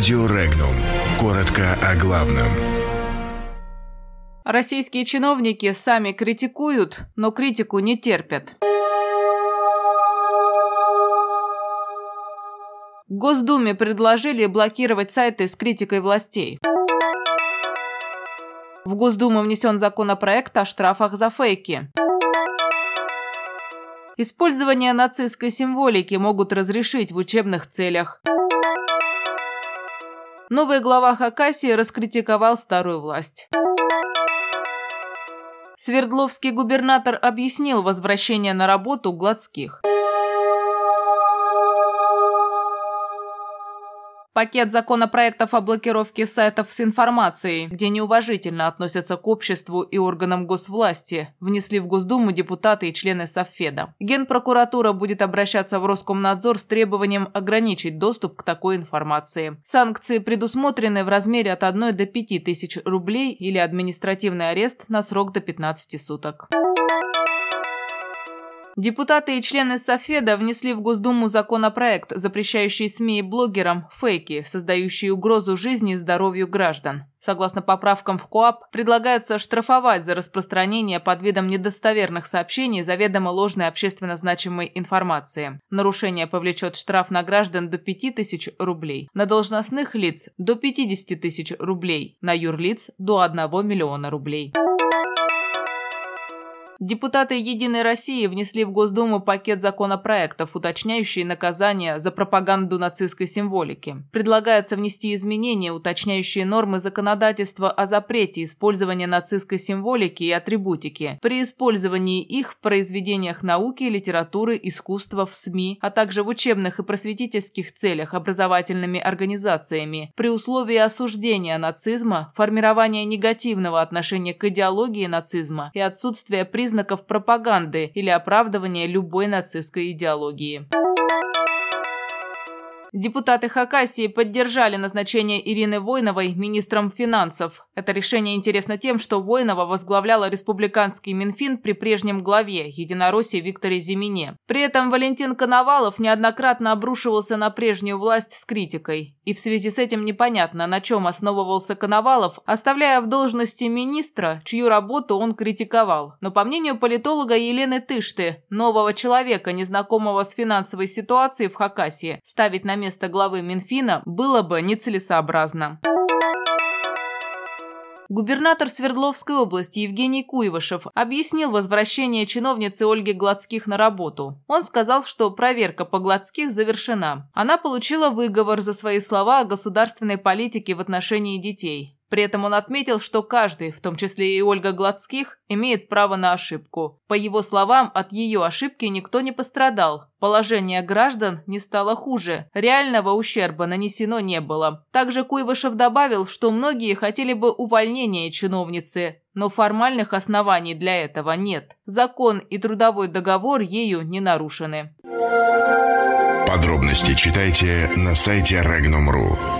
Радио Регнум. Коротко о главном. Российские чиновники сами критикуют, но критику не терпят. Госдуме предложили блокировать сайты с критикой властей. В Госдуму внесен законопроект о штрафах за фейки. Использование нацистской символики могут разрешить в учебных целях. Новый глава Хакасии раскритиковал старую власть. Свердловский губернатор объяснил возвращение на работу Гладских. Пакет законопроектов о блокировке сайтов с информацией, где неуважительно относятся к обществу и органам госвласти, внесли в Госдуму депутаты и члены Совфеда. Генпрокуратура будет обращаться в Роскомнадзор с требованием ограничить доступ к такой информации. Санкции предусмотрены в размере от 1 до 5 тысяч рублей или административный арест на срок до 15 суток. Депутаты и члены Софеда внесли в Госдуму законопроект, запрещающий СМИ и блогерам фейки, создающие угрозу жизни и здоровью граждан. Согласно поправкам в КОАП, предлагается штрафовать за распространение под видом недостоверных сообщений заведомо ложной общественно значимой информации. Нарушение повлечет штраф на граждан до 5000 рублей, на должностных лиц – до 50 тысяч рублей, на юрлиц – до 1 миллиона рублей. Депутаты «Единой России» внесли в Госдуму пакет законопроектов, уточняющий наказания за пропаганду нацистской символики. Предлагается внести изменения, уточняющие нормы законодательства о запрете использования нацистской символики и атрибутики при использовании их в произведениях науки, литературы, искусства, в СМИ, а также в учебных и просветительских целях образовательными организациями при условии осуждения нацизма, формирования негативного отношения к идеологии нацизма и отсутствия признаков признаков пропаганды или оправдывания любой нацистской идеологии. Депутаты Хакасии поддержали назначение Ирины Войновой министром финансов. Это решение интересно тем, что Войнова возглавляла республиканский Минфин при прежнем главе Единороссии Викторе Зимине. При этом Валентин Коновалов неоднократно обрушивался на прежнюю власть с критикой. И в связи с этим непонятно, на чем основывался Коновалов, оставляя в должности министра, чью работу он критиковал. Но по мнению политолога Елены Тышты, нового человека, незнакомого с финансовой ситуацией в Хакасии, ставить на место главы Минфина было бы нецелесообразно. Губернатор Свердловской области Евгений Куйвышев объяснил возвращение чиновницы Ольги Гладских на работу. Он сказал, что проверка по Гладских завершена. Она получила выговор за свои слова о государственной политике в отношении детей. При этом он отметил, что каждый, в том числе и Ольга Гладских, имеет право на ошибку. По его словам, от ее ошибки никто не пострадал. Положение граждан не стало хуже. Реального ущерба нанесено не было. Также Куйвышев добавил, что многие хотели бы увольнения чиновницы, но формальных оснований для этого нет. Закон и трудовой договор ею не нарушены. Подробности читайте на сайте Regnum.ru.